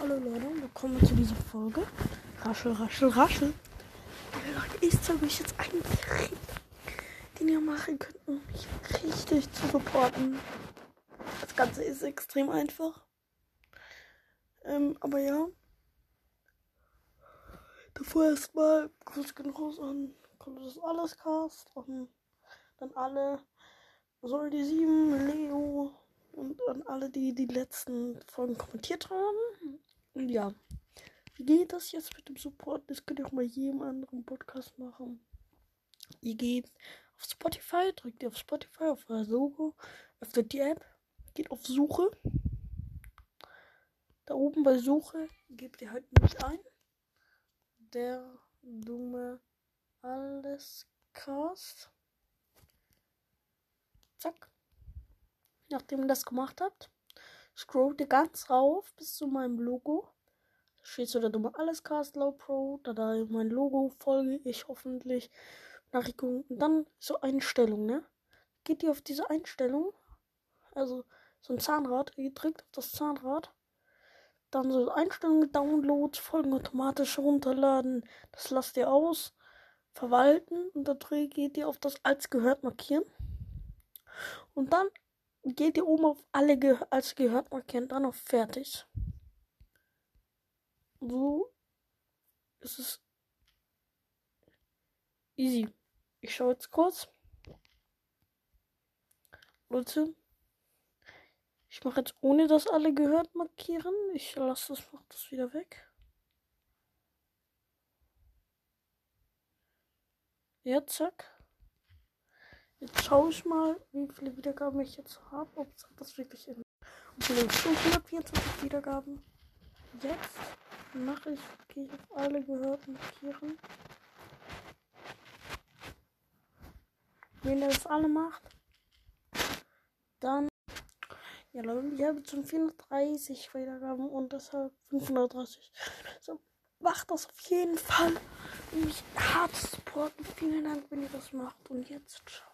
Hallo Leute, willkommen zu dieser Folge. Raschel, raschel, raschel. Ich zeige euch jetzt einen Trick, den ihr machen könnt, um mich richtig zu supporten. Das Ganze ist extrem einfach. Ähm, aber ja. Davor erstmal Grüß gehen raus an das alles Cast und dann alle soll die sieben Leo und an alle, die die letzten Folgen kommentiert haben. Und ja, wie geht das jetzt mit dem Support? Das könnt ihr auch mal jedem anderen Podcast machen. Ihr geht auf Spotify, drückt ihr auf Spotify, auf euer Logo, öffnet die App, geht auf Suche. Da oben bei Suche gebt ihr halt nämlich ein. Der dumme alles Cast. Zack. Nachdem ihr das gemacht habt, scrollt ihr ganz rauf bis zu meinem Logo. Da steht so der dumme Allescast Low Pro. Da da mein Logo folge ich hoffentlich. Nachrichten und dann so Einstellung, ne? Geht ihr auf diese Einstellung, also so ein Zahnrad, ihr drückt auf das Zahnrad, dann so Einstellungen, Downloads, Folgen automatisch runterladen, das lasst ihr aus, verwalten und da geht ihr auf das als gehört markieren und dann geht ihr oben auf alle Ge als gehört markieren, dann auf fertig. So ist es easy. Ich schaue jetzt kurz. Leute, ich mache jetzt ohne das alle gehört markieren. Ich lasse das, mach das wieder weg. Ja, zack. Jetzt schaue ich mal, wie viele Wiedergaben ich jetzt habe. Ob das wirklich in. Okay, 524 Wiedergaben. Jetzt mache ich, gehe ich auf alle gehört markieren. Wenn er das alle macht, dann. Ja, Leute, ich habe schon 430 Wiedergaben und deshalb 530. So, macht das auf jeden Fall. Und mich hart supporten. Vielen Dank, wenn ihr das macht. Und jetzt, ciao.